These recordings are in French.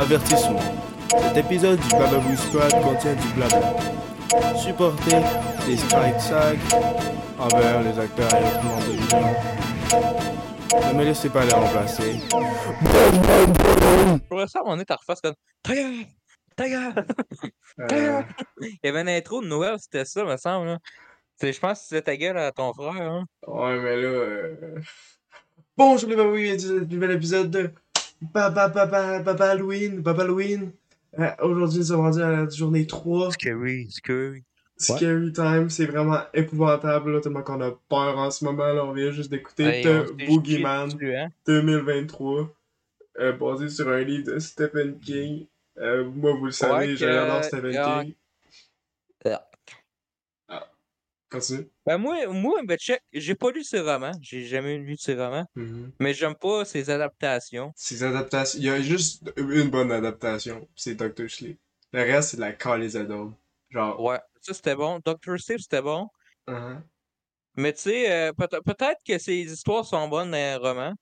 Avertissement. Cet épisode du Bababoo Squad contient du blabla. Supportez des strike sag envers les acteurs et membres de l'univers. Ne me laissez pas les remplacer. Je pourrais ça, on est à refaire comme Ta gueule! Ta gueule! Ta Euh, gueule! Il y avait une intro de Noël, c'était ça, me semble. C'est- Je pense que c'était ta gueule à ton frère. Hein? ouais, mais là. euh, Bonjour les babouilles, bienvenue à ce nouvel épisode de Papa Papa Papa Halloween. Papa Halloween. Euh, Aujourd'hui, nous sommes rendus à la journée 3. Scary, scary. Scary Time, c'est vraiment épouvantable, là, tellement qu'on a peur en ce moment. Là, on vient juste d'écouter The Boogeyman chié dessus, hein? 2023, euh, basé sur un livre de Stephen King. Euh, moi, vous le savez, Ouais, j'adore Stephen ah, King. Continue. Ben moi, moi ben check, j'ai pas lu ses romans, j'ai jamais lu ses romans, Mhm. mais j'aime pas ses adaptations. Ces adaptations, il y a juste une bonne adaptation, c'est Dr. Sleep. Le reste, c'est de la daube. Genre, Ouais, ça c'était bon. Dr. Sleep c'était bon. uh-huh. Mais tu sais, euh, peut- peut-être que ses histoires sont bonnes dans les romans.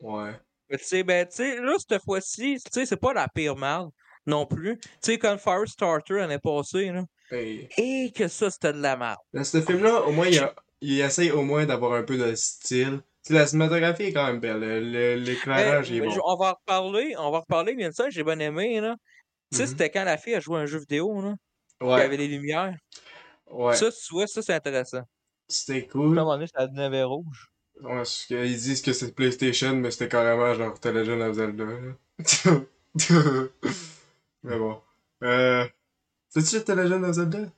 ouais. Mais tu sais, ben, tu sais, là, cette fois-ci, tu sais, c'est pas la pire merde non plus. Tu sais, quand Firestarter l'année passée, là, Et et que ça, c'était de la merde. dans ce film-là, au moins, il, a- il essaye au moins d'avoir un peu de style. La cinématographie est quand même belle. le- le- L'éclairage Mais- est mais bon. je- on va en reparler, on va reparler, bien ça, j'ai bien aimé, là. Tu sais, Mhm. c'était quand la fille a joué à un jeu vidéo, là, il y avait les lumières. ouais. Ça, tu vois, ça, c'est intéressant. C'était Puis, à un cool. moment donné, ça devenait rouge. Ouais, ils disent que c'est PlayStation, mais c'était carrément genre The Legend of Zelda. là. mais bon. Euh... C'est-tu The Legend of Zelda?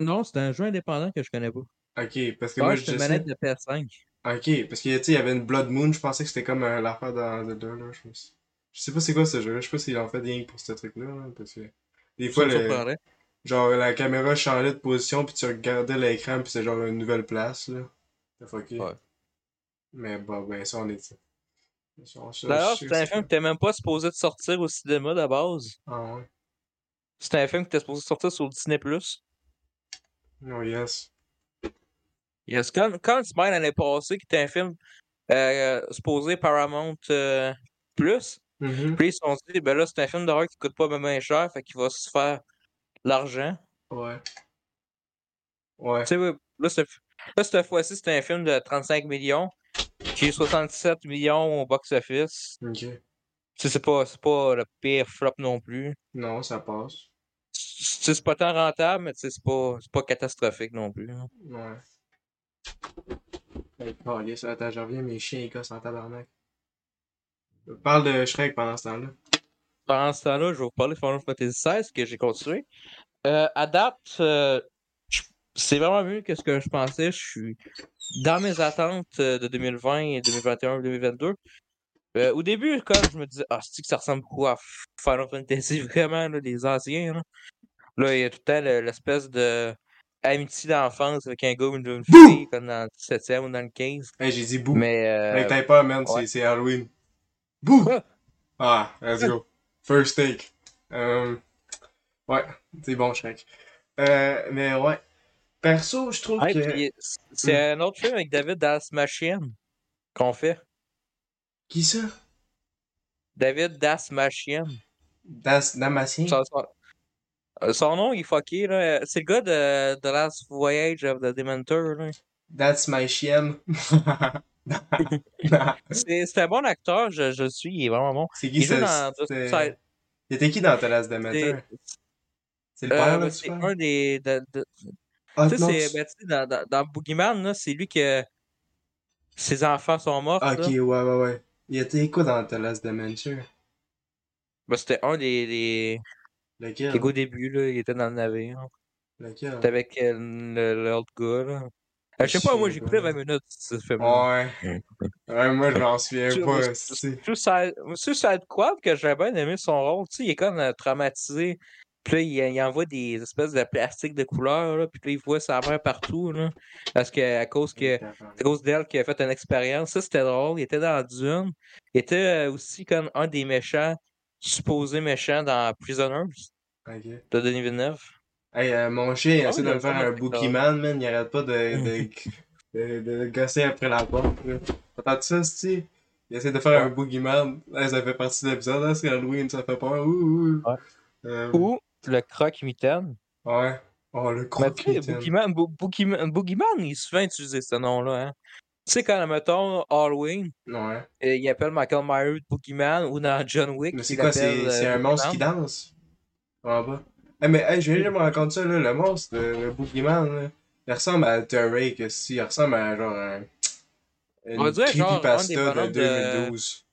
Non, c'est un jeu indépendant que je connais pas. Ok, parce que moi, je une manette de PS5. Ok, parce que tu sais, il y avait une Blood Moon, je pensais que c'était comme euh, l'affaire dans Zelda, là. Je, me suis- je sais pas c'est quoi ce jeu, je sais pas s'ils en fait rien que pour ce truc-là, là, parce que des fois, le- genre la caméra changeait de position, puis tu regardais l'écran, puis c'est genre une nouvelle place, là. C'est fucké. Ouais. Mais bon, ben ça, on est... Ça, on- ça, D'ailleurs, c'est un que film qui était même pas supposé de sortir au cinéma de base. Ah ouais. C'était un film qui était supposé sortir sur Disney+. Oh yes. Yes, quand, quand Smile l'année passée, qui était un film euh, supposé Paramount euh, Plus, Mhm. puis ils se sont dit, ben là, c'est un film d'horreur qui coûte pas bien cher, fait qu'il va se faire l'argent. Ouais. Ouais. Tu sais, là, cette, là, cette fois-ci, c'était un film de 35 millions, qui est 67 millions au box-office. Ok. Tu sais, c'est pas, pas le pire flop non plus. Non, ça passe. C'est pas tant rentable, mais c'est pas, pas catastrophique non plus. hein. Ouais. Hey, attends, je reviens, mes chiens, ils cassent en tabarnak. Parle de Shrek pendant ce temps-là. Pendant ce temps-là, je vais vous parler de Final Fantasy XVI que j'ai continué. Euh, à date, euh, je- c'est vraiment mieux que ce que je pensais. Je suis dans mes attentes euh, de 2020 et 2021 2022. Euh, au début, quand je me disais, ah, c'est que ça ressemble beaucoup à Final Fantasy, vraiment, là, les anciens. Là, Là, il y a tout le temps le- l'espèce de amitié d'enfance avec un gars ou une fille, comme dans le 7e ou dans le 15. Hey, j'ai dit bouh. Mais, euh, Hey, t'as peur, man, c'est- ouais. c'est Halloween. Bouh! Ah, let's go. First take. Euh, ouais, c'est bon, Shrek. Euh, mais ouais. Perso, je trouve hey, que. c'est un autre film avec David Das Machine qu'on fait. Qui ça? David Das Machine. Das Damasien? Son, son- euh, son nom, il est fucké, là. C'est le gars de The Last Voyage of the Dementor, là. That's my. C'est un bon acteur, je, je suis, il est vraiment bon. c'est qui Il ça? c'était- Suicide- Il était qui dans The Last Demeter? c'est- le euh, père, là, c'est un des. de- de- Ah, tu sais, ben, tu sais, dans, dans, dans Boogeyman, c'est lui que. Ses enfants sont morts. Là. Ok, ouais, ouais, ouais. Il était quoi dans The Last Dementor? Ben, c'était un des. des... Lequel? au début, là, il était dans le navire. Lequel? C'était avec euh, l'autre gars, là. Euh, je sais pas, moi, j'ai écouté 20 minutes, ce. Ouais. Ouais, moi, je m'en souviens pas. Suicide, Suicide Squad, que j'ai bien aimé son rôle, tu sais, il est comme euh, traumatisé. Puis là, il, il envoie des espèces de plastique de couleur, là, puis là, il voit sa mère partout, là. Parce que, à cause que, à cause d'elle qui a fait une expérience, ça, c'était drôle. Il était dans Dune. Il était euh, aussi comme un des méchants, supposés méchants dans Prisoners, de Denis Villeneuve. Hey, euh, mon chien, il Ah, essaie de me faire un Bookieman, man. Il arrête pas de, de, de, de gosser après la porte. T'entends ça, tu Il essaie de faire un boogeyman. Là, ça fait partie de l'épisode, là. C'est Halloween, ça fait peur. Ouh, ouh. Ouais. Euh, Ou le croc mitaine. ouais. Oh, le sais, Boogeyman, Bo- Boogeyman, Boogeyman, il est souvent utilisé ce nom-là. Hein. Tu sais, quand, mettons, Halloween, Ouais. euh, il appelle Michael Myers Boogeyman ou dans John Wick. Mais c'est quoi, c'est euh, un monstre qui danse? En bas. Eh, mais, hey, je viens de me raconter ça, là, le monstre, le, Boogeyman, là. Il ressemble à Turek, aussi. Il ressemble à, genre, un. Une On va dire, genre, un des de bonhommes de- 2012.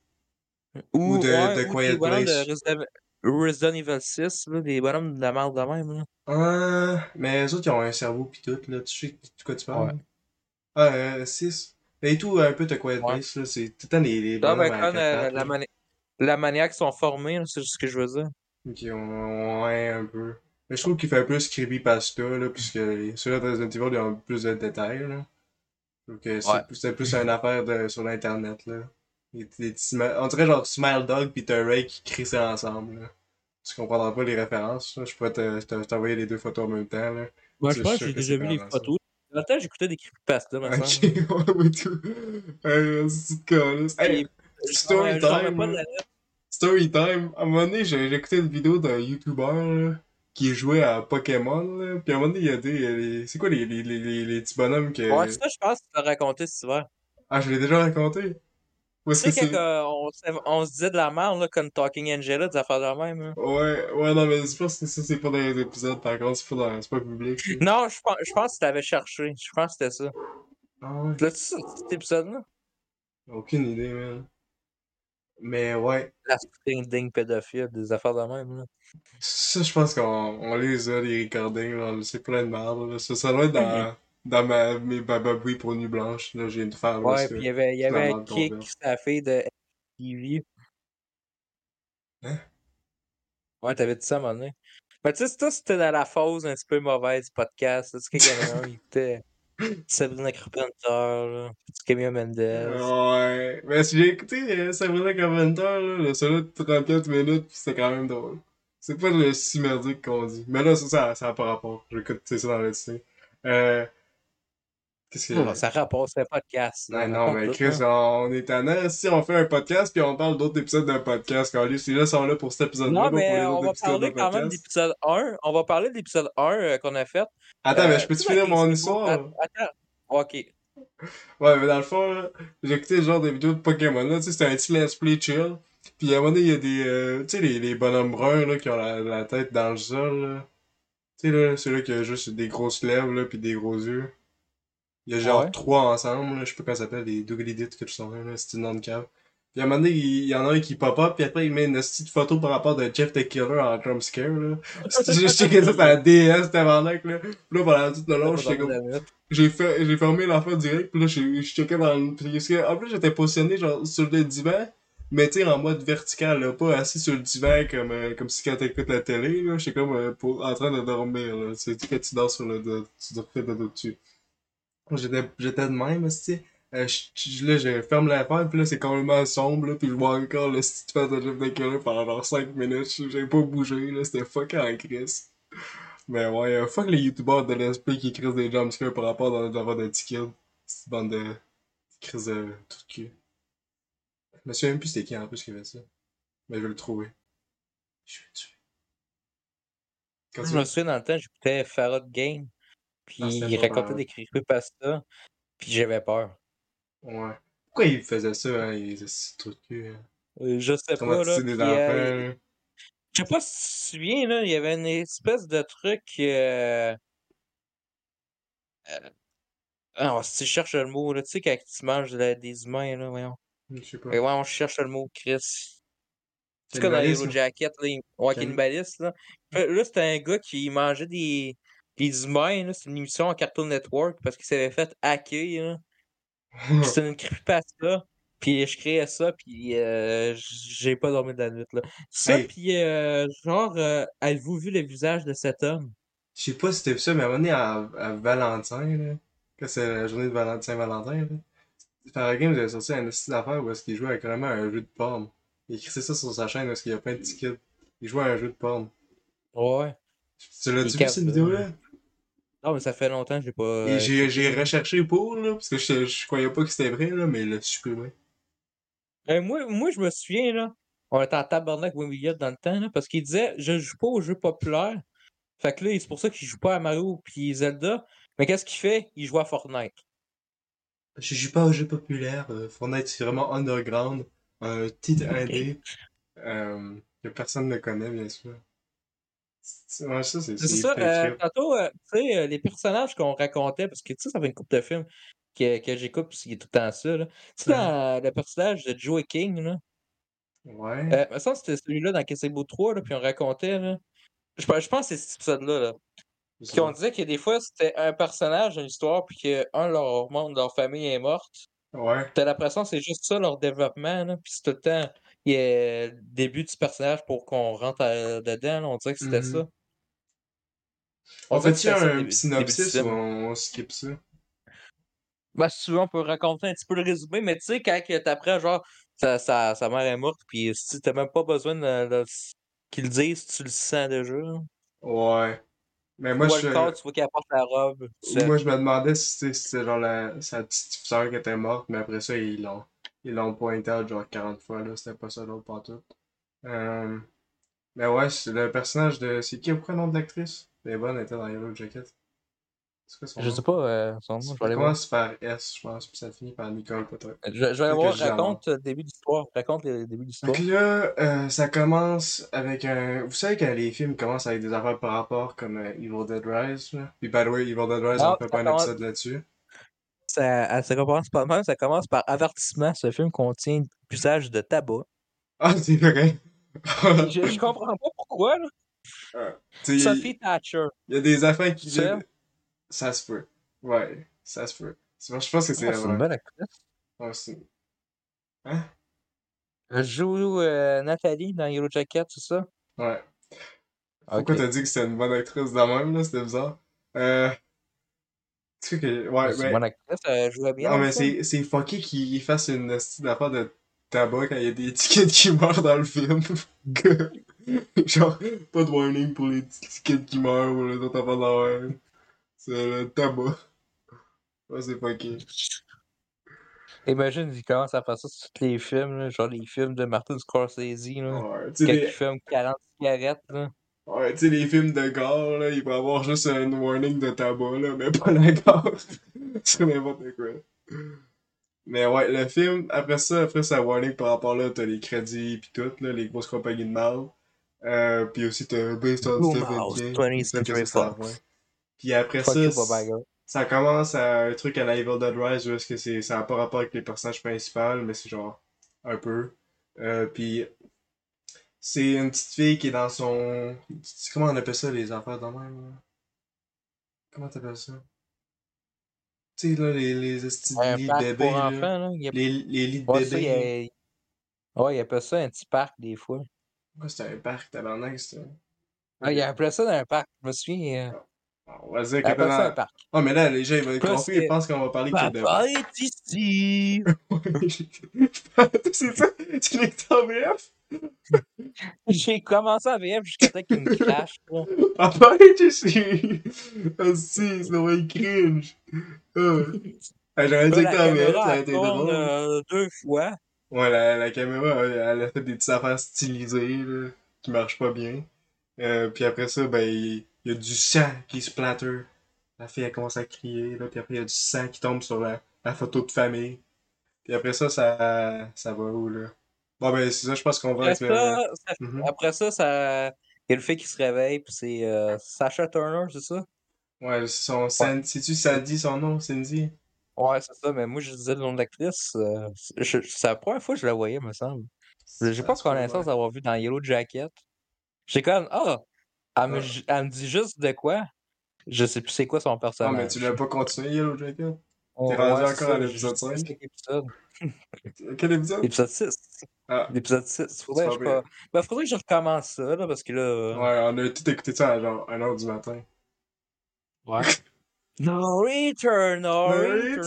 Ou, Ou de- ouais, de Quiet Place. de Resident, Resident Evil 6, là, des bonhommes de la merde de même. Là. Ah, mais les autres, ils ont un cerveau pis tout, là. Tu sais de quoi tu parles? Ouais. Ah, euh, 6. Et tout, un peu de Quiet Ouais. Place, là. C'est tout le temps les, les Non, quand euh, la, là. mani- la manière qu'ils sont formés, c'est ce que je veux dire. Ont, ouais, un peu. Mais je trouve qu'il fait plus creepypasta, là, puisque ceux-là de Resident Evil, ils ont plus de détails, là. Donc, euh, c'est Ouais. plus- plus une affaire de, sur l'internet, là. On dirait genre Smile Dog pis Ray qui ça ensemble, là. Tu comprendras pas les références, là. Je pourrais te- te- t'envoyer les deux photos en même temps, là. Moi, je pense que j'ai déjà vu les photos. Dans le temps, j'écoutais des creepypastas, me Ok, ouais, tout. C'est. Hey, story time, Story time. À un moment donné, écouté une vidéo d'un YouTuber qui jouait à Pokémon. Là. Puis à un moment donné, il y a des. C'est quoi les, les, les, les, les petits bonhommes que. Ouais, ça, je pense que tu l'as raconté cet hiver. Ah, je l'ai déjà raconté? Tu sais, c'est. quand euh, on, se disait de la merde, là, comme Talking Angela, des affaires de même. là. Ouais, ouais, non, mais je pense que ça, c'est pas dans les épisodes, par contre, c'est pas, dans... c'est pas public. là. Non, je pense, je pense que tu t'avais cherché. Je pense que c'était ça. Ah ouais. Là, tu sais, cet épisode-là? Aucune idée, man. Mais ouais, La dingue pédophile, des affaires de même. Là. ça, je pense qu'on on les a, les recordings, là. C'est plein de merde, là. Ça, ça doit être dans, dans ma, mes bababouis pour Nuit Blanche, là. J'ai de faire, Ouais, puis il y avait, y avait un kick, sa fille de TV. Hein? Ouais, t'avais dit ça à un moment donné. Mais tu sais, toi, c'était dans la phase un petit peu mauvaise du podcast. Tu sais, qu'il y en a un, il était Sabrina Carpenter, là, petit Camille Mendes. Ouais, mais si j'ai écouté euh, Sabrina Carpenter, là, le seul de 34 minutes, pis c'était quand même drôle. C'est pas le si merdique qu'on dit. Mais là, ça, ça, ça a pas rapport. J'écoute ça dans le dessin. Euh. Que. Ça rapporte, c'est un podcast. là, Ouais, on non, mais Chris, on est tannant. Si on fait un podcast, puis on parle d'autres épisodes d'un podcast, quand les là sont là pour cet épisode-là, Non, pas pour les mais on va parler quand même d'épisode 1. On va parler de l'épisode 1 euh, qu'on a fait. Attends, Euh, mais je peux-tu finir mon histoire? Attends. Ok. Ouais, mais dans le fond, j'ai écouté le genre de vidéos de Pokémon, là, tu sais, c'était un petit let's play chill. Puis à un moment donné, il y a des, euh, tu sais, les, les bonhommes bruns, là, qui ont la, la tête dans le sol, là. Tu sais, là, ceux-là qui ont juste des grosses lèvres, là, des gros yeux. Il y a genre Ah ouais? trois ensemble, là, je sais pas comment ça s'appelle, les Douglidit que tu sont là, là, c'est une nom de cave. Puis à un moment donné, il, y en a un qui pop-up, puis après, il met une petite photo par rapport de Jeff the Killer en jump scare, là. J'ai checké ça sur la DS, tabarnak, là. Puis là, pendant tout le long, j'étais comme, j'ai fait j'ai fermé l'affaire direct puis là j'ai je checkais dans le puis parce que, en plus j'étais positionné genre sur le divan mais tu sais en mode vertical là pas assis sur le divan comme euh, comme si quand t'écoutes la télé là j'étais comme euh, pour en train de dormir là sais quand tu dors sur le dos tu dors de dessus j'étais j'étais de même tu euh, là je ferme l'affaire puis là c'est complètement sombre là puis je vois encore le petit face de Jeff Killer pendant genre 5 minutes j'ai pas bougé là c'était fucking en crise mais ouais, euh, fuck les youtubeurs de l'esprit qui écrivent des jumpscares par rapport dans d'avoir des petits kids. Cette bande de. qui crise de tout de cul. Je me souviens plus c'était qui en plus qui avait ça. Mais je vais le trouver. Je vais le tuer. Quand Je me souviens dans le temps, j'écoutais Farad Game. Puis il racontait des creepypastas. Puis j'avais peur. Ouais. Pourquoi il faisait ça, hein, les trucs hein? Euh, Je sais pas, là. Des enfants, euh. Je sais pas si tu te souviens, là, il y avait une espèce de truc. Euh... euh, Ah, si tu cherches le mot, là, tu sais, quand tu manges de des humains, là, voyons. Je sais pas. Mais ouais, on cherche le mot, Chris. Tu sais, comme dans? Yellow Jacket, là, il- ouais, là. Là, c'était un gars qui mangeait des, des humains. C'est une émission en Cartoon Network parce qu'il s'avait fait hacker. Puis C'était une creepypasta. Puis je créais ça, puis euh, j'ai pas dormi de la nuit, là. Ça, Hey. puis euh, genre, euh, avez-vous vu le visage de cet homme? Je sais pas si c'était ça, mais moment donné, à, à Valentin, là, quand c'est la journée de Valentin, Saint-Valentin, là, j'avais sorti un style d'affaires où est-ce qu'il jouait avec vraiment un jeu de porn. Il écrivait ça sur sa chaîne où est-ce qu'il y a plein de kids. Il jouait à un jeu de porn. Ouais. Tu l'as-tu vu cette vidéo-là? Non, mais ça fait longtemps que j'ai pas. Et euh, j'ai, j'ai recherché pour, là, parce que je, je croyais pas que c'était vrai, là, mais il l'a supprimé. Euh, moi, moi, je me souviens, là, on était en tabarnak William dans le temps, là, parce qu'il disait Je joue pas aux jeux populaires. Fait que là, c'est pour ça qu'il joue pas à Mario puis Zelda. Mais qu'est-ce qu'il fait? Il joue à Fortnite. Je joue pas aux jeux populaires. euh, Fortnite, c'est vraiment underground. Un titre indé. Euh, que personne ne connaît, bien sûr. C'est ouais, ça, c'est C'est c'est ça, euh, tantôt, euh, tu sais, euh, les personnages qu'on racontait, parce que tu sais, ça fait une couple de films que, que j'écoute, puis il est tout le temps ça. Là. Tu sais, Ouais. dans le personnage de Joey King, là, Ouais. euh, me semble que c'était celui-là dans Casebo 3, là, puis on racontait, là. Je, pense- je pense que c'est cet épisode-là, là. c'est Puis on disait que des fois, c'était un personnage d'une histoire, puis qu'un de leurs membres de leur famille est morte. Ouais. T'as l'impression que c'est juste ça leur développement, là. Puis c'est tout le temps il y a le début du personnage pour qu'on rentre à- dedans, là. On dirait que c'était Mhm. ça. On que fait-tu c'était ça, le un début- synopsis début ou on, on skip ça? Ben, si tu veux, on peut raconter un petit peu le résumé, mais tu sais, quand t'apprends, genre, sa, sa, sa mère est morte, puis si t'as même pas besoin de, de- qu'ils le disent, tu le sens déjà. Ouais. Mais moi, tu vois je, le corps, tu vois qu'elle porte la robe. tu sais. moi, je me demandais si c'était si c'était genre la, sa petite sœur qui était morte, mais après ça, ils l'ont ils l'ont pointé genre 40 fois, là. C'était pas ça l'autre pantoute. Euh, mais ouais, c'est le personnage de. C'est qui, le nom de l'actrice? Elle est bonne, elle était dans Yellow Jacket. C'est quoi son Je nom? sais pas euh, son nom, je vais aller commence par S, je pense, puis ça finit par Nicole, peut-être. Je, je vais aller voir, raconte le début d'histoire. Raconte le début d'histoire. Donc là, euh, ça commence avec un. Vous savez quand les films commencent avec des affaires par rapport comme euh, Evil Dead Rise, là? Puis by the way, Evil Dead Rise, Ah, on fait pas un épisode là-dessus. Ça, ça commence pas mal, ça commence par avertissement. Ce film contient l'usage de tabac. Ah, c'est vrai! je, je comprends pas pourquoi, là. Sais, Sophie Thatcher. Il y a des affaires qui. Ça? Ça se peut. Ouais, ça se peut. C'est- Je pense que c'est Ah, c'est une bonne actrice. C'est- Hein? Elle joue euh, Nathalie dans Yellow Jacket, c'est ça? Ouais. Pourquoi t'as dit que c'était une bonne actrice de même, là? C'était bizarre. Euh. Tu sais que. Ouais, mais. bonne actrice, elle jouait bien. Non, mais c'est c'est fucké qu'il fasse une affaire de tabac quand il y a des tickets qui meurent dans le film. Genre, pas de warning pour les tickets qui meurent ou les autres affaires dans le C'est le tabac. Ouais, c'est fucké. Imagine, il commence à faire ça sur tous les films, là, genre les films de Martin Scorsese, là, Ouais, quand il les, fume 40 cigarettes. Là. Ouais, tu sais, les films de gare, là, il peut avoir juste un warning de tabac, là, mais pas la gare. C'est n'importe quoi. Mais ouais, le film, après ça, après ça, warning par rapport là, t'as les crédits pis tout, là, les grosses compagnies de mal. Euh, pis aussi t'as Based on Stephen King. 20th Ça, Century c'est à la Fox. fin. Puis après Fuck ça, you, ça commence à un truc à la Evil Dead Rise où est-ce que c'est, ça n'a pas rapport avec les personnages principaux, mais c'est genre un peu. Euh, puis c'est une petite fille qui est dans son. Comment on appelle ça les affaires de même là? Comment t'appelles ça? Tu sais là, les, les Un lits de pour là. enfants, a... Les, les lits de Ouais, ça, il y bébés. a... Ouais, il appelle ça un petit parc, des fois. Ouais, c'était un parc, tabarnak, c'était. Ah, il appelait ça dans un parc, je me souviens. On va dire que ça un dans... parc. Oh, mais là, les gens, ils vont être confus, ils pensent qu'on va parler que de. Papa est ici! c'est ça? Tu l'es en VF? J'ai commencé à VF jusqu'à temps qu'il me crache. là. Papa est ici! Ah, si, c'est vraiment cringe. Ah. Ah, J'aurais dit que la t'en VF, ça a elle été drôle. euh, deux fois. Ouais, la, la caméra, elle, elle a fait des petites affaires stylisées, là, qui marchent pas bien. Euh, puis après ça, ben, il il y a du sang qui splatter. La fille, elle commence à crier, là, puis après, il y a du sang qui tombe sur la, la photo de famille. Puis après ça, ça, ça va où, là? Bon, ben, c'est ça, je pense qu'on va Après le... ça, ça- Mhm. après ça, ça... il y a le fait qu'il se réveille, puis c'est euh, Sacha Turner, c'est ça? Ouais, son, San- c'est-tu Sandy, son nom, Cindy? Ouais, c'est ça, mais moi je disais le nom de l'actrice. euh, c'est la première fois que je la voyais, me semble. J'ai pas se connaissance ouais. d'avoir vu dans Yellow Jacket. J'ai comme, ah, elle, me, Ouais. elle me dit juste de quoi. Je sais plus c'est quoi son Ah, personnage. mais tu l'as pas continué, Yellow Jacket? Oh, t'es rendu ouais, encore à l'épisode j'ai- j'ai- cinq? cinq épisodes. Quel épisode? L'épisode 6. Ah, L'épisode 6. Faudrait, pas que je pas... ben, faudrait que je recommence ça, là, parce que là. euh, ouais, on a tout écouté ça à genre 1h du matin. Ouais. No return, no return.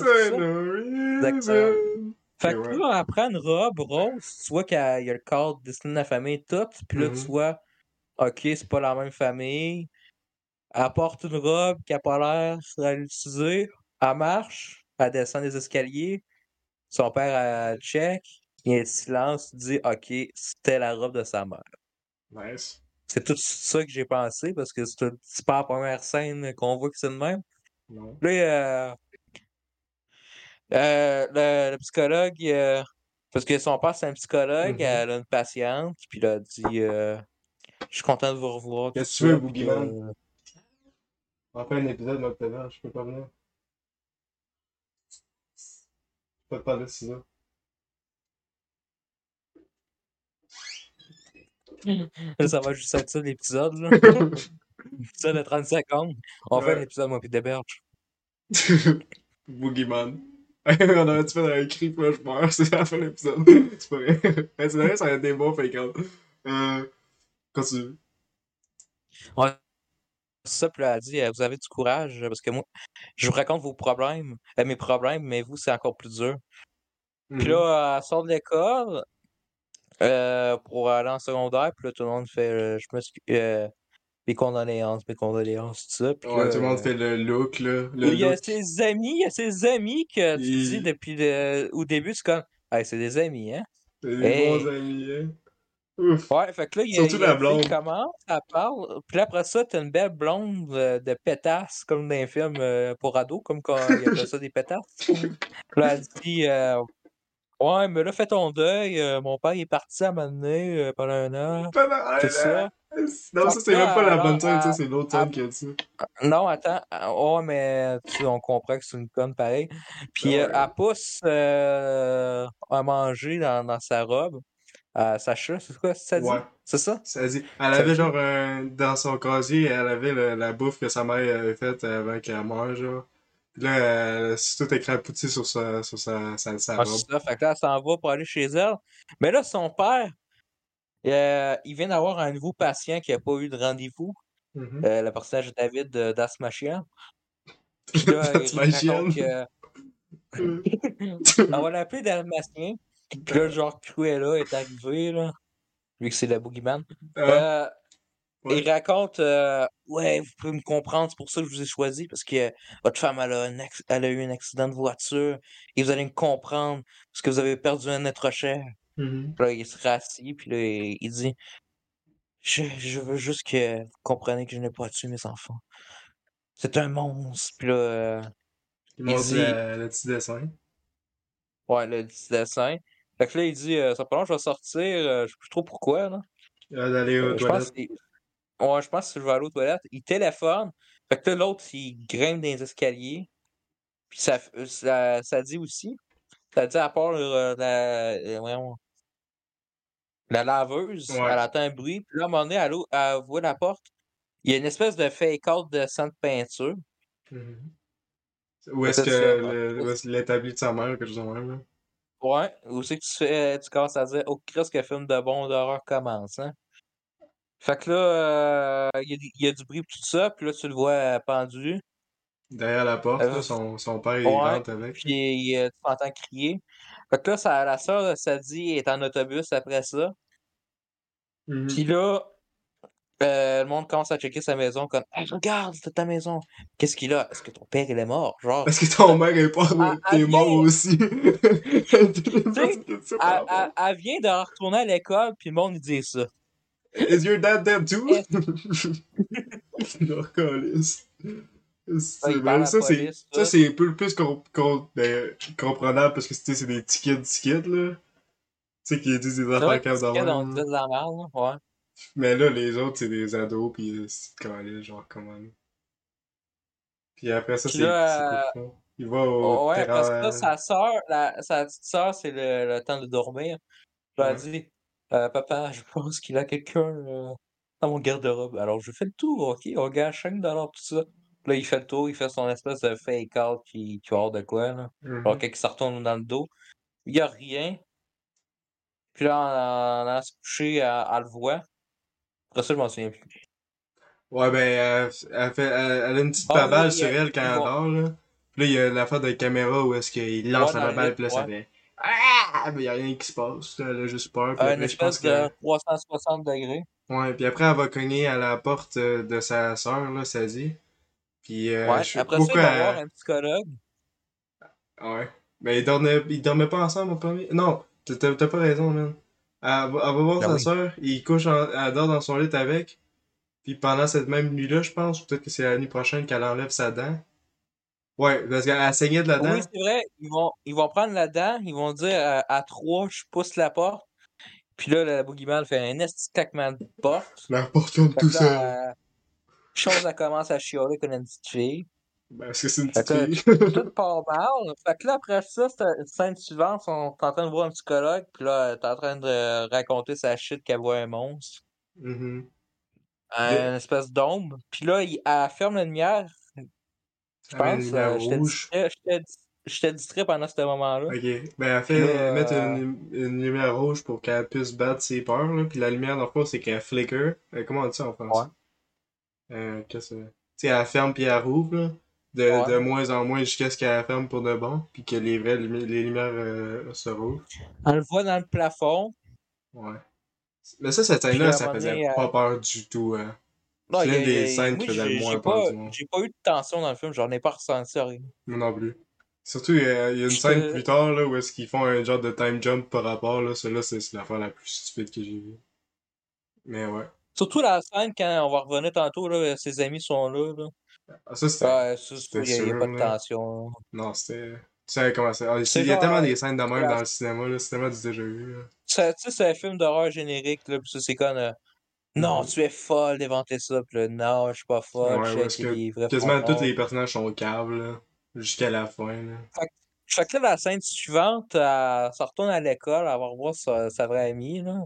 ça. Return. Fait que ouais. là, prend une robe rose, tu vois qu'il y a il y a le cadre destiné à la famille tout, puis là, tu vois, ok, c'est pas la même famille. Elle porte une robe qui a pas l'air à l'utiliser. Elle marche, elle descend des escaliers. Son père, elle check. Il y a un silence, tu dis, OK, c'était la robe de sa mère. Nice. C'est tout ça que j'ai pensé parce que c'est pas la première scène qu'on voit que c'est de même. Non. Là, euh, euh, le, le psychologue, euh, parce que son père, c'est un psychologue, Mhm. elle a une patiente, puis il a dit euh, Je suis content de vous revoir. Qu'est-ce que tu veux, Boogeyman? euh, On fait un épisode de notre je peux pas venir. Je peux pas te parler de ça. Là, ça va juste être ça l'épisode. là. L'épisode de 30 secondes. On fait Ouais. un épisode, moi, puis des berges. Boogeyman. On fait un cri, puis là, je meurs, c'est la fin de l'épisode. C'est pas vrai. C'est vrai, ça aurait été bon, fake out. Euh. Continue. Ouais. Ça, puis là, elle dit euh, Vous avez du courage, parce que moi, je vous raconte vos problèmes, euh, mes problèmes, mais vous, c'est encore plus dur. Puis là, elle sort de l'école euh, pour aller en secondaire, puis là, tout le monde fait euh, Je m'excuse. Euh, mes condoléances, mes condoléances, tout ça. Puis Ouais, tout le monde fait le look, là. Le il y a ses amis, il y a ses amis que tu dis depuis le... au début, c'est comme Hey, c'est des amis, hein? C'est des Hey. bons amis, hein? Ouf. Ouais, fait que là, il y a, Surtout il y la blonde. commence, elle parle, puis après ça, t'as une belle blonde euh, de pétasse, comme dans les films euh, pour ados, comme quand il appelle ça des pétasses. Puis là, elle dit euh, Ouais, mais là, fais ton deuil, euh, mon père il est parti à m'amener pendant un an, mal, tout ça. Non, ça, c'est même pas la bonne à- c'est l'autre à- scène qui a dit ça. Non, attends, ah, ouais, mais tu, on comprend que c'est une conne pareil. Puis euh, Ouais. elle pousse à manger dans, dans sa robe, Sacha, c'est quoi? Ça dit? Ouais. C'est ça? Ça dit, elle avait genre un, dans son casier, elle avait le- la bouffe que sa mère avait faite avant qu'elle meure, genre. Puis là, s'est tout écrapoutie sur sa, sur sa, sa, sa Ah, robe. c'est ça. Fait que là, elle s'en va pour aller chez elle. Mais là, son père, euh, il vient d'avoir un nouveau patient qui n'a pas eu de rendez-vous. Mhm. Euh, le personnage de David raconte que. On va l'appeler Dalmatien. Puis là, genre, Cruella est arrivé, là. Lui que c'est le boogeyman. Euh, Ouais. Il raconte euh, Ouais, vous pouvez me comprendre, c'est pour ça que je vous ai choisi, parce que votre femme, elle a, elle eu un accident de voiture, et vous allez me comprendre, parce que vous avez perdu un être cher. mhm. Puis là, il se rassit, puis là, il, il dit je, je veux juste que vous compreniez que je n'ai pas tué mes enfants. C'est un monstre. Puis là, euh, Il dit- la- le petit dessin. ouais, le petit dessin. Fait que là, il dit euh, Ça long, je vais sortir, euh, je sais plus trop pourquoi, là. D'aller aux Euh, je toilettes. ouais, je pense que je vais aller aux toilettes. Il téléphone. Fait que là, l'autre, il grimpe dans les escaliers. Puis ça, ça, ça dit aussi. Ça dit à part euh, la, la laveuse, Ouais. elle entend un bruit. Puis là, à un moment donné, elle, elle voit la porte. Il y a une espèce de fake-out de sang de peinture. Mhm. Où est-ce que l'établi de sa mère, quelque chose de même, là? Ouais. Où c'est que tu fais, tu commences à dire, oh, Christ, que film de bon d'horreur commence, hein? Fait que là, euh, il y, a du- il y a du bruit tout ça, puis là, tu le vois euh, pendu. Derrière la porte, Euh, là, son, son père, il ouais, rentre avec. Puis euh, tu m'entends crier. Fait que là, ça, la soeur, ça dit, est en autobus après ça. Mhm. Puis là, euh, le monde commence à checker sa maison comme Hey, regarde, c'est ta maison. Qu'est-ce qu'il a? Est-ce que ton père, il est mort? Genre, Parce que ton mère est pas Ah, t'es ah, mort aussi. elle, elle- elle vient de retourner à l'école, puis le monde, dit ça. Is your dad dead too? Yes. Leur. C'est- ben, parle à ça, c'est ça c'est un peu plus ben, comprenable parce que c'est des tickets tickets là. Tu sais qui disent des C'est affaires comme sais, on dit de la merde, là. Ouais. Mais là les autres c'est des ados puis c'est calice genre comment. Puis après ça c'est? Il va au ouais, parce que là, sa soeur, la, sa petite soeur, c'est le, le temps de dormir. Elle a Ouais. dit Euh, Papa, je pense qu'il a quelqu'un euh, dans mon garde-robe. Alors, je fais le tour, ok On gagne 5 dollars, tout ça. Là, il fait le tour, il fait son espèce de fake-out qui, qui va hors de quoi, là. Alors, il se retourne dans le dos, il n'y a rien. Puis là, en allant se coucher, elle, elle le voit. Après ça, je m'en souviens plus. Ouais, ben, elle, elle fait, elle, elle a une petite Ah, baballe oui, sur elle quand elle dort, là. Puis là, il y a l'affaire de caméra où est-ce qu'il lance Ouais, la baballe, puis là, ça ouais. fait Ah! Mais il y a rien qui se passe, là. Elle a juste peur. Puis Euh, après, une je pense espèce que. de 360 degrés. Ouais, puis après, elle va cogner à la porte euh, de sa soeur, là, ça dit. Puis, euh, Ouais. je sais Après pas ça, il pourquoi va voir un psychologue. Ouais. Mais ils dormaient, ils dormaient pas ensemble au premier? Non, t'as pas raison, man. Elle, va- voir Ben sa oui. soeur, il couche, en- elle dort dans son lit avec. Puis pendant cette même nuit-là, je pense, ou peut-être que c'est la nuit prochaine qu'elle enlève sa dent. Ouais, parce qu'elle saignait de la dent. Oui, c'est vrai. Ils vont, ils vont prendre la dent, ils vont dire euh, à trois, je pousse la porte. Puis là, le boogeyman fait un esti claquement de porte. La porte Fait tout seul. euh, chose, elle commence à chialer comme une petite fille. Ben, parce que c'est une petite fille. tout part mal. Fait que là, après ça, scène suivante, sont en train de voir un psychologue. Puis là, t'es en train de raconter sa shit qu'elle voit un monstre. Mhm. Une espèce d'ombre. Puis là, il, elle ferme la lumière. Je pense. euh, J'étais rouge. distrait, pendant ce moment-là. Ok. Ben, elle fait là, mettre euh, une, une lumière rouge pour qu'elle puisse battre ses peurs, là. Puis la lumière, dans le fond, c'est qu'elle flicker. Euh, comment on dit ça en français? Ouais. Euh, qu'est-ce que Tu sais, elle ferme puis elle rouvre, là. De, Ouais. de moins en moins jusqu'à ce qu'elle ferme pour de bon. Puis que les vraies lumi- les lumières euh, se rouvrent. On le voit dans le plafond. Ouais. Mais ça, cette scène-là, ça faisait pas peur du tout, hein. C'est l'une des scènes qui faisait moins peur j'ai pas eu de tension dans le film, j'en ai pas ressenti rien. Moi non plus. Surtout, euh, il y a une scène plus tard, là, où est-ce qu'ils font un genre de time jump par rapport, là. Celle-là, c'est c'est l'affaire la plus stupide que j'ai vue. Mais ouais. Surtout la scène quand on va revenir tantôt, là, ses amis sont là. là. Ah, ça, c'était... Ouais, ça, il n'y a, pas de tension. Non, c'était... Tu sais comment c'est... Ah, il y a tellement euh, des scènes de même dans le cinéma, là. C'est tellement du déjà vu. Ça, Tu sais, c'est un film d'horreur générique, là, pis ça, c'est comme. euh, non, Mhm. tu es folle d'inventer ça, pis là, non, je suis pas folle, Ouais, je parce que Quasiment tous les personnages sont caves, là. Jusqu'à la fin, là. Fait que là, la scène suivante, elle se retourne à l'école, elle va revoir sa, sa vraie amie, là.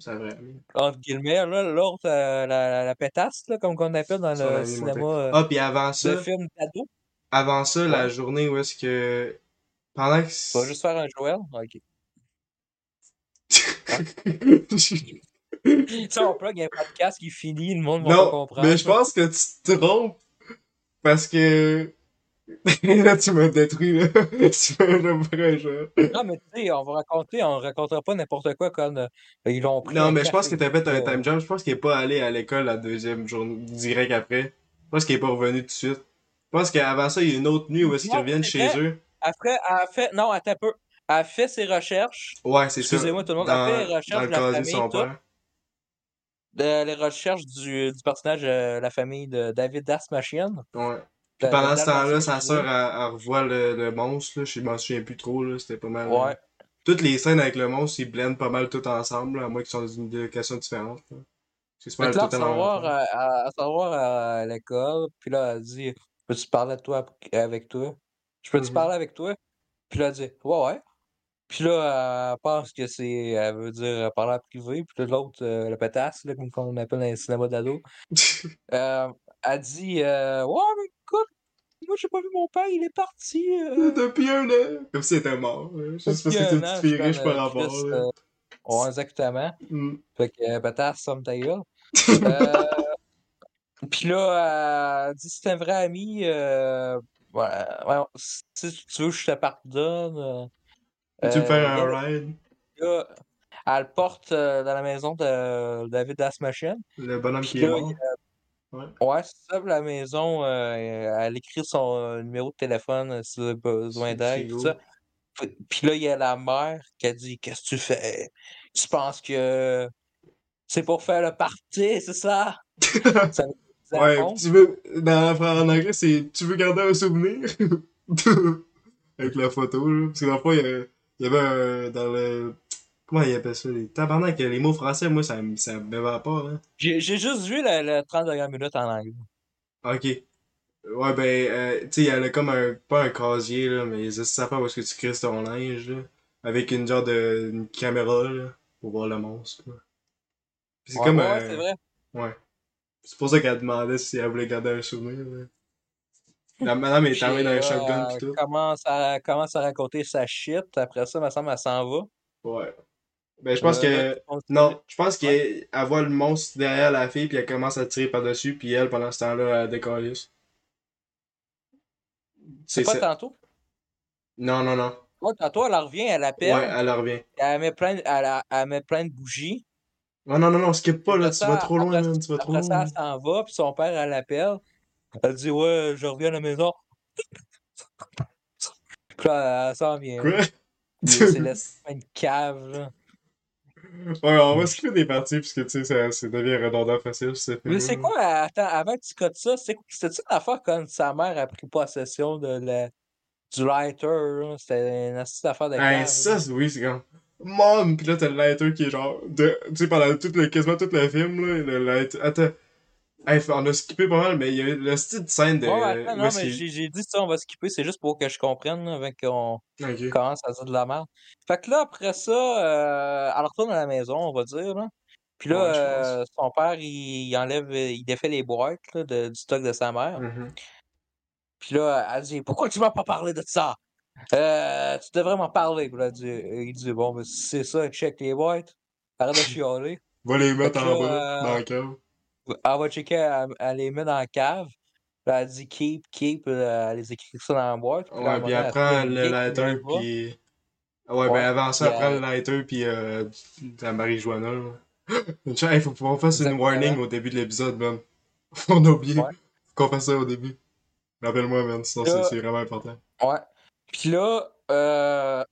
C'est vrai. Entre guillemets, là, l'autre, euh, la, pétasse, là, comme qu'on appelle dans le cinéma euh, Ah, puis avant ça, de film d'ado. avant ça, la journée où est-ce que... Pendant que... Tu vas juste faire un Joël? Ok. Si on plug un podcast qui finit, le monde va pas comprendre. mais je pense que tu te trompes parce que là tu m'as détruit là. jeu. Non, mais tu sais, on va raconter, on racontera pas n'importe quoi comme euh, ils l'ont pris. Non, mais je pense que café, t'as fait un euh, time jump. Je pense qu'il est pas allé à l'école la deuxième journée direct après. Je pense qu'il est pas revenu tout de suite. Je pense qu'avant ça, il y a une autre nuit où est-ce qu'ils reviennent chez eux. Après, elle a fait. Non, attends un peu. Elle a fait ses recherches. Ouais, c'est ça. Excusez-moi tout le monde, Dans, elle fait les recherches dans le de la famille, son père. de- les recherches du, du personnage de la famille de David Dasmachian. Ouais. Puis pendant de ce temps-là, sa soeur, elle, elle revoit le, le monstre, là. Je m'en souviens plus trop, là. C'était pas mal. Ouais. Toutes les scènes avec le monstre, ils blendent pas mal tout ensemble, là, à moins qu'ils sont dans une location différente. C'est pas tout à savoir, l'envers. à, à- à savoir à l'école, puis là, elle dit Peux-tu parler toi avec toi? Je peux-tu Mhm. parler avec toi? Puis là, elle dit Ouais, ouais. Puis là, elle pense que c'est. Elle veut dire euh, parler à privé. Puis là, l'autre, euh, le pétasse, là, comme on appelle dans les cinémas d'ado, euh, elle dit euh, Ouais, mais écoute, moi, j'ai pas vu mon père, il est parti. euh, Depuis un an. Comme si elle était mort. là. Juste parce que t'es un une petite fille riche par euh, rapport. Euh, Ouais, exactement. Mm. Fait que euh, pétasse, somme ta gueule. Euh, Puis là, elle dit c'est un vrai ami. Euh, ouais, ouais, si tu veux je te pardonne. euh, Peux-tu me euh, un ride? là, elle le porte euh, dans la maison de David Asmachin. Le bonhomme qui est là, mort. Ouais, c'est ça, la maison, euh, elle écrit son euh, numéro de téléphone euh, si elle a besoin d'aide, tout frigo. ça. Puis là, il y a la mère qui a dit Qu'est-ce que tu fais? Tu penses que c'est pour faire le party, c'est ça? Ouais, tu veux. Dans, en anglais, c'est. Tu veux garder un souvenir? Avec la photo, là. Parce que dans le fond, il y avait un. Dans le. Comment il appelle ça? Les tabarnak, les mots français, moi, ça, me- ça m'évapore, hein. J'ai juste vu le, le 30 dernières minutes en anglais. Ok. Ouais, ben, euh, tu sais, il y a comme un. Pas un casier, là, mais c'est ça fait où est-ce que tu crisses ton linge, là. Avec une genre de. Une caméra, là. Pour voir le monstre, là. C'est Ouais, comme ouais, un. c'est vrai. Ouais. C'est pour ça qu'elle demandait si elle voulait garder un souvenir, là. La madame est armée d'un là, shotgun pis elle tout. commence à, commence à raconter sa shit. Après ça, me semble, elle s'en va. Ouais. Ben, je pense Euh, que. Non, je pense qu'elle elle voit le monstre derrière la fille, puis elle commence à tirer par-dessus, puis elle, pendant ce temps-là, elle décalisse. C'est pas ça. tantôt? Non, non, non. Ouais, tantôt, elle revient, elle appelle. Ouais, elle revient. Elle met plein, de- elle, met plein de bougies. Non, non, non, non, skip pas, là, tu vas trop loin, après- tu vas trop Après ça, loin. elle s'en va, puis son père, elle l'appelle. Elle dit Ouais, je reviens à la maison. Puis là, elle s'en vient. Quoi? C'est la une cave, là. Ouais, on va skipper des parties, puisque tu sais, ça, ça devient redondant facile. Mais c'est quoi, attends, avant que tu cotes ça, c'est quoi- c'était-tu une affaire quand sa mère a pris possession de la, du lighter? C'était une astuce d'affaire de Ouais, cave, ça, oui, c'est comme. Mom! Pis là, t'as le lighter qui est genre. De... Tu sais, pendant tout le... quasiment tout le film, là, le lighter. Attends. Hey, on a skippé pas mal, mais il y a le style de scène de. Ouais, attends, où non, mais j'ai dit ça, on va skipper, c'est juste pour que je comprenne, avant qu'on commence à dire de la merde. Fait que là, après ça, euh, elle retourne à la maison, on va dire, là. Puis là, Ouais, euh, son père, il, il enlève, il défait les boîtes, là, de- du stock de sa mère. Mhm. Puis là, elle dit Pourquoi tu m'as pas parlé de ça? Euh, Tu devrais m'en parler. Puis là, il dit, Bon, ben, si c'est ça, check les boîtes. Arrête de chialer. Va les mettre en bas, euh, dans le cave. Elle va checker, elle, elle les met dans la cave. Puis elle dit Keep, keep. puis Elle les écrit ça dans la boîte. Puis Ouais, puis elle prend le lighter, puis. Ouais, Ouais, ben avant ça, elle prend le lighter, puis euh, de la marijuana, hey, faut qu'on fasse une warning au début de l'épisode, man. On a oublié. Ouais. Faut qu'on fasse ça au début. Rappelle-moi, man, sinon c'est vraiment important. Ouais. Puis là, euh,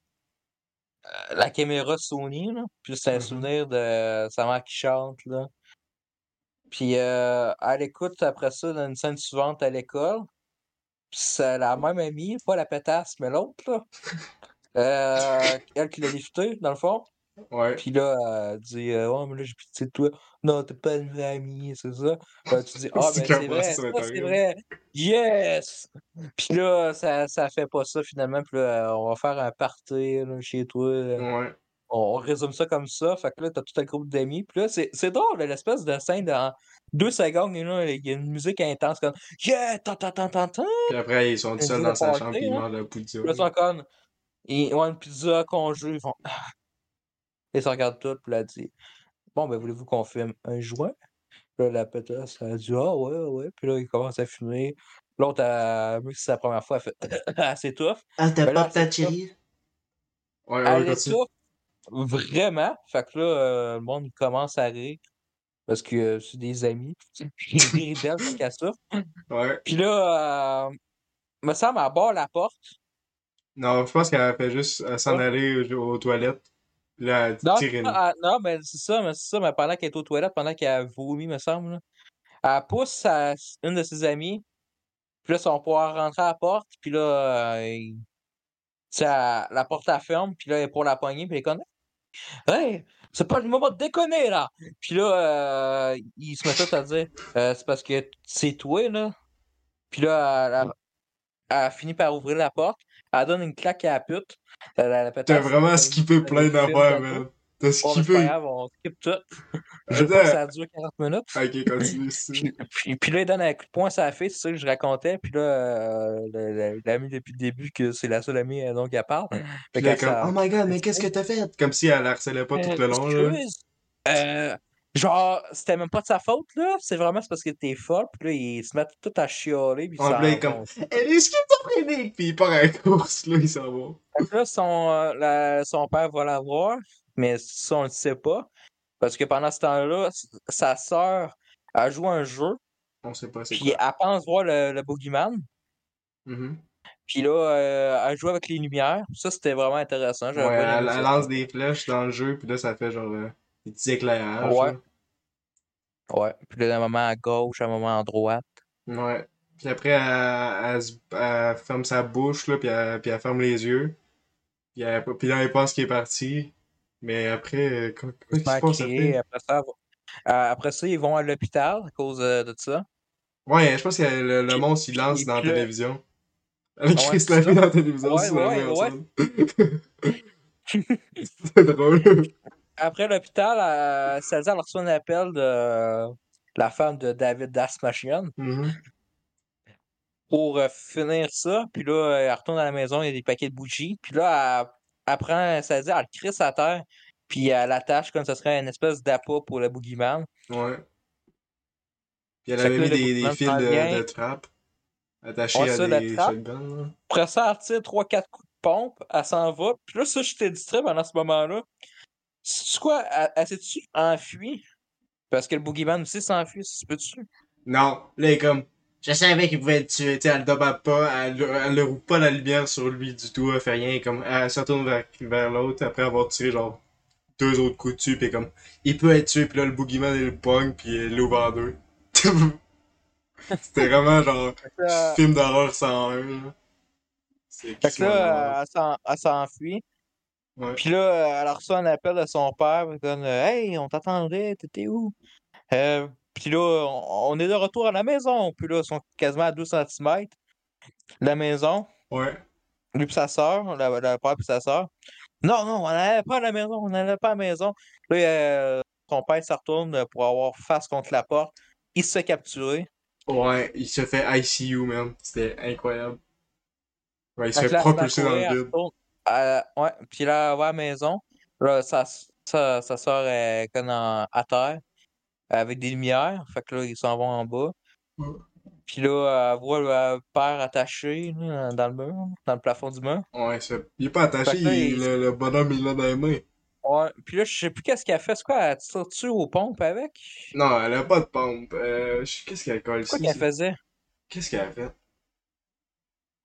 euh, la caméra Sony, là. Puis c'est un Mhm. souvenir de sa mère qui chante, là. Puis euh, elle écoute après ça dans une scène suivante à l'école. Puis c'est la même amie, pas la pétasse, mais l'autre, là. Euh, elle qui l'a lifté, dans le fond. Ouais. Puis là, elle dit euh, Ouais, mais là, j'ai pitié de toi. Non, t'es pas une vraie amie, c'est ça. Ben, tu dis Ah, C'est ben, c'est vrai, c'est horrible. vrai. Yes! Puis là, ça, ça fait pas ça finalement. Puis là, on va faire un party là, chez toi. là. Ouais. On, résume ça comme ça. Fait que là, t'as tout un groupe d'amis. Puis là, c'est c'est drôle, l'espèce de scène dans deux secondes. et là, Il y a une musique intense comme Yeah! Tan, tan, tan, tan, tan. Puis après, ils sont seuls dans sa chambre, puis ils hein. mangent la pizza. Puis là, ils sont comme. Ils ont une pizza congelée. Ils font. Ah. Ils se regardent tous. Puis là, dit Bon, ben, voulez-vous qu'on fume un joint? Puis là, la pétasse, elle dit Ah, ouais, ouais. Puis là, ils commencent à fumer. L'autre, vu que c'est la première fois, elle fait Elle s'étouffe. Ah, t'as Ben pas ta c'est ça. chérie? Ouais, Elle vraiment? Fait que là, euh, le monde commence à rire. Parce que euh, c'est des amis. Ils rient d'elle parce qu'elle souffre. Ouais. Puis là, euh, me semble, elle barre la porte. Non, je pense qu'elle fait juste s'en aller aux, aux toilettes. Là, elle Non, tire ça, non, mais c'est ça, mais c'est ça, mais pendant qu'elle est aux toilettes, pendant qu'elle a vomi, me semble, là, elle pousse sa- une de ses amies, puis là, son pouvoir rentrer à la porte, puis là, euh, la porte elle ferme, puis là, elle est pour la poignée, puis elle est comme Hey, c'est pas le moment de déconner, là! Puis là, euh, il se met tout à dire Euh, C'est parce que c'est toi, là. Puis là, elle, elle- elle finit par ouvrir la porte, elle donne une claque à la pute. T'as vraiment skippé le plein d'affaires, man. T'as Bon, skippé. grave, on skip tout. Je que ça dure 40 minutes. Ok, continue. Puis, puis, puis là, il donne un coup de poing sur la fille, c'est ça que je racontais. Puis là, euh, l'ami depuis le début, que c'est la seule amie euh, dont elle parle. Puis là, Oh my god, mais qu'est-ce que t'as fait? Comme si elle la harcelait pas tout le long, là. Euh, genre, c'était même pas de sa faute, là. C'est vraiment parce que t'es folle. Puis là, ils se mettent tout à chialer. Puis On s'en play comme, est schizophrénique! Puis il part à la course, là, il s'en va. Fait que là, son, euh, la- son père va la voir, mais ça, on le sait pas. Parce que pendant ce temps-là, sa sœur a joué un jeu, On sait pas c'est puis quoi. elle pense voir le, le Boogeyman. Mhm. Puis là, euh, elle joue avec les lumières. Ça, c'était vraiment intéressant. Ouais, elle, lance des flèches dans le jeu, puis là, ça fait genre euh, des petits éclairages. Ouais. là. Ouais. Puis là, un moment à gauche, un moment à droite. Ouais. Puis après, elle, elle se- elle ferme sa bouche, là, puis elle, puis elle ferme les yeux. Puis là, elle pense qu'il est parti. Mais après, quoi, quoi se se passe après? Après ça, elle euh, après ça, ils vont à l'hôpital à cause euh, de ça. Ouais, je pense que le, le monstre, il lance puis- dans la télévision. Elle Ouais, la ça. vie dans la télévision, Ouais, c'est ouais, ouais. drôle. Après l'hôpital, euh, César elle reçoit un appel de la femme de David Dasmachian Mhm. pour euh, finir ça. Puis là, elle retourne à la maison, il y a des paquets de bougies. Puis là, elle, elle prend César, elle le crisse à terre, puis elle l'attache comme ce serait une espèce d'appât pour le boogeyman. Ouais. Puis elle avait mis des, fils de, trappe attachés Ouais, à ça, la des shotguns. Après ça, elle tire 3-4 coups de pompe, elle s'en va. Puis là, ça, j'étais distrait pendant ce moment-là. C'est quoi? Elle, elle s'est-tu enfuie? Parce que le boogeyman aussi s'enfuit, si tu peux-tu? Non, là, il est comme, Je savais qu'il pouvait être tué, tu sais, elle le pas, elle, elle ne roule pas la lumière sur lui du tout, elle fait rien, comme, elle se retourne vers, vers l'autre après avoir tiré genre deux autres coups dessus, pis comme, il peut être tué, pis là le boogeyman il le pogne, pis il l'ouvre en deux. C'était vraiment genre, Euh, film d'horreur 101, là. C'est Fait que là, elle s'en- elle s'enfuit. Ouais. Puis là, elle reçoit un appel de son père. Il donne Hey, on t'attendait, t'étais où? Euh, puis là, on, est de retour à la maison. Puis là, ils sont quasiment à 12 cm. La maison, Ouais. lui et sa soeur, la, la père et sa soeur. Non, non, on n'allait pas à la maison, on n'allait pas à la maison. Là, euh, son père se retourne pour avoir face contre la porte. Il se fait capturer. Ouais, il se fait ICU, man. C'était incroyable. Ouais, il se Fait là, propulser dans le vide. Euh, ouais, puis là, elle va à la maison. Là, sa, sa, sa soeur est comme en- à terre avec des lumières. Fait que là, ils s'en vont en bas. Puis là, elle voit le père attaché là, dans le mur, dans le plafond du mur. Ouais, il il est pas attaché, là, il- il- le, le bonhomme il l'a dans les mains. Ouais. Puis là, je sais plus qu'est-ce qu'elle fait. C'est quoi, elle tire-tu aux pompes avec? Non, elle a pas de pompe. Euh, je- qu'est-ce qu'elle colle ici? qu'elle faisait? Qu'est-ce qu'elle a fait?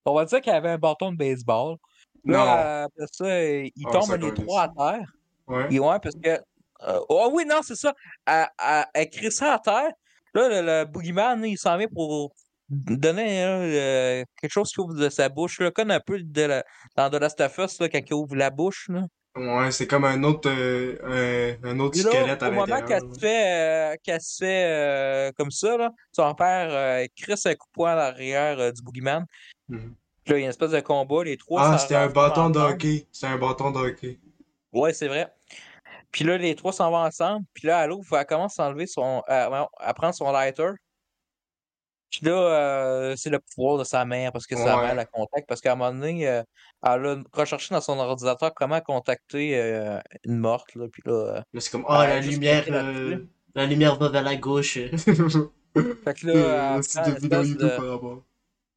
On va dire qu'elle avait un bâton de baseball. Non. Après ça, ils Ah, tombent ça les trois à terre. Ouais. Et ouais, parce que. Euh, oh oui, non, c'est ça. Elle, elle, elle crie ça à terre. Là, le, le boogeyman, il s'en vient pour donner hein, le- quelque chose qui ouvre de sa bouche. Là, comme un peu de la, dans The Last of Us, là, quand il ouvre la bouche. Là. Ouais, c'est comme un autre, euh, un, un autre là, squelette à au moment l'intérieur. qu'elle se fait, euh, se fait euh, comme ça, là, son père euh, crisse un coup de poing à l'arrière euh, du boogeyman. Mhm. Puis là, il y a une espèce de combat. Les trois Ah, c'était un bâton de hockey. C'était un bâton de hockey. Ouais, c'est vrai. Puis là, les trois s'en vont ensemble. Puis là, elle ouvre, elle commence à enlever son. euh, à prendre son lighter. Puis là, euh, c'est le pouvoir de sa mère parce que sa Ouais. mère la contacte. Parce qu'à un moment donné, euh, elle a recherché dans son ordinateur comment contacter euh, une morte. Là, puis là, euh, Là, c'est comme, Ah, ah, la lumière, la lumière va vers la gauche. fait que là, elle c'est prend de une vidéo espèce YouTube de- par rapport.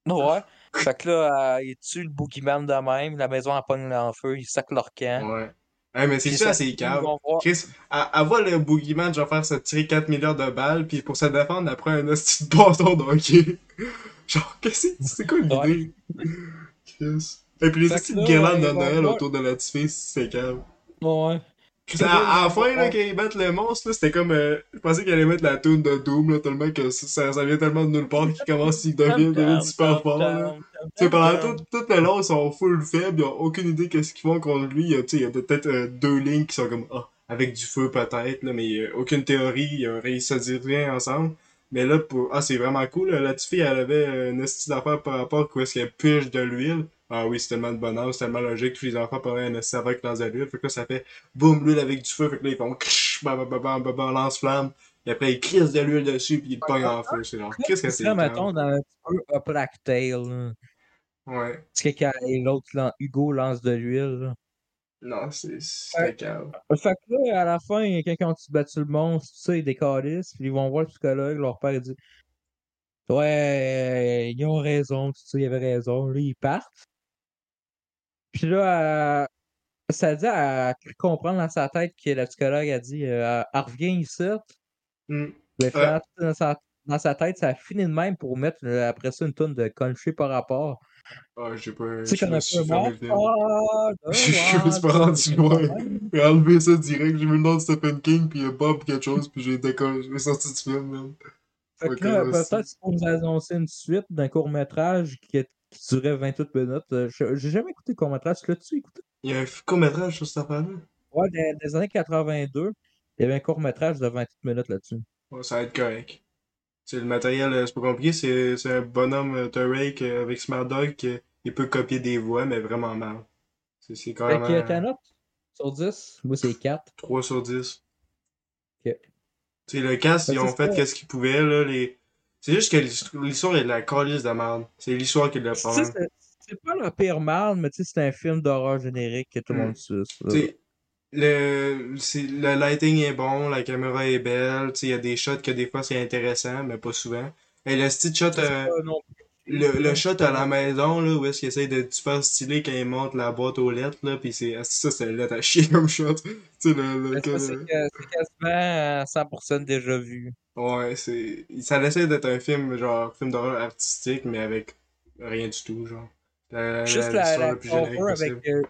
Ouais. Fait que là, il tue le boogeyman de même? La maison, elle pogne en feu. Il sac leur camp. Ouais. Hey, mais c'est ça, c'est voir- Chris, elle, elle voit le boogeyman genre faire se tirer 4 milliards de balles, puis pour se défendre, elle prend un bâton de hockey. Genre, qu'est-ce que c'est quoi l'idée? Chris. Et puis les petites guirlandes de ils vont Noël autour de la petite fille, c'est cave. Ouais. À, la fin, là, quand ils battent le monstre, c'était comme. euh, je pensais qu'ils allaient mettre la tune de Doom, là, tellement que ça, ça vient tellement de nulle part qu'ils commencent, ils deviennent, deviennent super forts, là. Tu sais, pendant tout, tout le long, ils sont full faibles, ils ont aucune idée qu'est-ce qu'ils font contre lui. Il y a, tu sais, il y a peut-être euh, deux lignes qui sont comme, ah, avec du feu peut-être, là, mais euh, aucune théorie, ils ont réussi à dire rien ensemble. Mais là, pour, ah, c'est vraiment cool, là, la petite fille, elle avait euh, une astuce d'affaires par rapport à est-ce qu'elle pige de l'huile. Ah oui, c'est tellement de bonheur, c'est tellement logique, tous les enfants parlaient un avec dans de l'huile. Fait que là, ça fait, boum, l'huile avec du feu, fait que là, ils font, bam, bam, bam, bam, bam, lance-flamme. Et après, ils crissent de l'huile dessus, puis ils le pognent en feu. C'est genre, qu'est-ce que c'est? Ça, mettons, dans un petit peu Up Black Tail. Ouais. C'est que quand l'autre, Hugo, lance de l'huile. Non, c'est, calme. Fait que là, à la fin, quand ils ont battu le monstre, tout ça, ils décalissent, puis ils vont voir le psychologue, leur père il dit Ouais, ils ont raison, tout ça, ils avaient raison. Là, ils partent. Puis là, euh, ça dit, cru comprendre dans sa tête que la psychologue a dit euh, Elle revient ici. Hmm. Mais Ouais. finalement, tout dans sa, dans sa tête, ça a fini de même pour mettre euh, après ça une tonne de country par rapport. Ah, j'ai pas. Tu sais Je me suis. Ah, Je me suis pas rendu loin. J'ai enlevé ça direct, j'ai mis le nom de Stephen King, puis il y a Bob quelque chose, puis j'ai décollé, j'ai sorti du film, man. Fait que là, peut-être qu'il faut nous annoncer une suite d'un court-métrage qui, est- qui durait 28 minutes. Je- J'ai jamais écouté le court-métrage. Tu l'as-tu écouté? Il y a un court-métrage sur cette affaire-là? Ouais, des, des années 82, il y avait un court-métrage de 28 minutes là-dessus. Ouais, ça va être correct. C'est le matériel, euh, c'est pas compliqué, c'est c'est un bonhomme euh, Turek euh, avec Smart Dog qui il peut copier des voix, mais vraiment mal. C'est c'est Fait carrément que ta note sur 10, moi c'est 4. 3 sur 10. Ok. Tu sais, le cast, Fait ils ont fait qu'est-ce qu'ils pouvaient, là, les... C'est juste que l'hist- l'histoire est de la calice de merde. C'est l'histoire qui est le problème. c'est- pas le pire mal, mais tu sais, c'est un film d'horreur générique que tout le Hmm. monde sais, le, le lighting est bon, la caméra est belle, tu sais, il y a des shots que des fois c'est intéressant, mais pas souvent. Et le style shot, C'est euh, pas non plus Le, le shot à la maison, là, où est-ce qu'il essaye de super stylé quand il monte la boîte aux lettres, là, pis c'est, ah, ça, c'est lettre à chier comme shot. tu sais, le, le, Mais c'est quasiment euh, 100% déjà vu. Ouais, c'est, ça essaie d'être un film, genre, film d'horreur artistique, mais avec rien du tout, genre. La, Juste la, la générique cover avec. euh,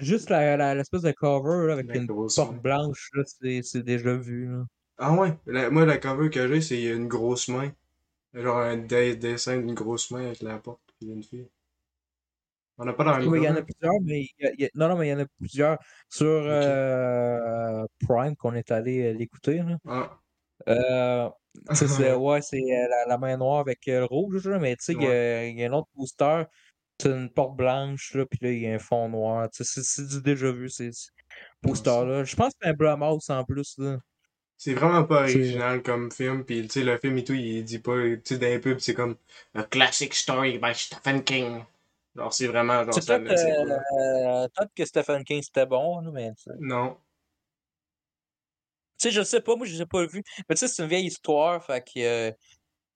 juste la, la- l'espèce de cover là, avec La une grosse porte blanche, là, c'est, c'est déjà vu. Là. Ah ouais, la- moi, la cover que j'ai, c'est une grosse main. Genre un dessin d'une grosse main avec la porte, pis une fille. On n'a pas dans la même Oui, il y en a plusieurs, mais il y a- il y a- non, non, mais il y en a plusieurs sur euh, Prime qu'on est allé euh, l'écouter. Là. Ah. Euh, c'est, ouais, c'est euh, la, la main noire avec le rouge, là, mais tu sais, il y a- il y, a un autre poster, c'est une porte blanche, là, puis là, il y a un fond noir. Tu sais, c'est, du déjà vu, ces posters-là. Je pense que c'est un Blumhouse en plus. Là. C'est vraiment pas original comme film, pis tu sais, le film et tout, il dit pas, tu sais, les pubs, c'est comme A Classic Story by Stephen King. Genre, c'est vraiment, genre, C'est ça, euh, peut-être que Stephen King c'était bon, mais. Non. Tu sais, je sais pas, moi je l'ai pas vu. Mais tu sais, c'est une vieille histoire, fait que euh,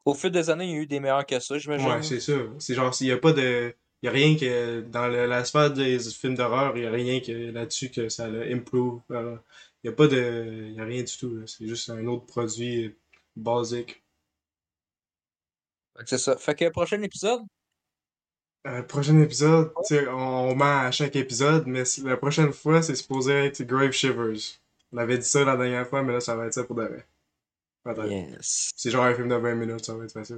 au fil des années, il y a eu des meilleurs que ça, j'imagine. Ouais, c'est ça. C'est genre, il y a pas de. Il y a rien que. Dans le- la sphère des films d'horreur, il y a rien que là-dessus que ça l'a improve. Euh, Il y a pas de. Y a rien du tout. C'est juste un autre produit basique. Fait que c'est ça. Fait que prochain épisode, Euh, prochain épisode, on, on ment à chaque épisode, mais la prochaine fois, c'est supposé être Grave Shivers. On avait dit ça la dernière fois, mais là, ça va être ça pour de vrai. Yes. C'est genre un film de 20 minutes, ça va être facile.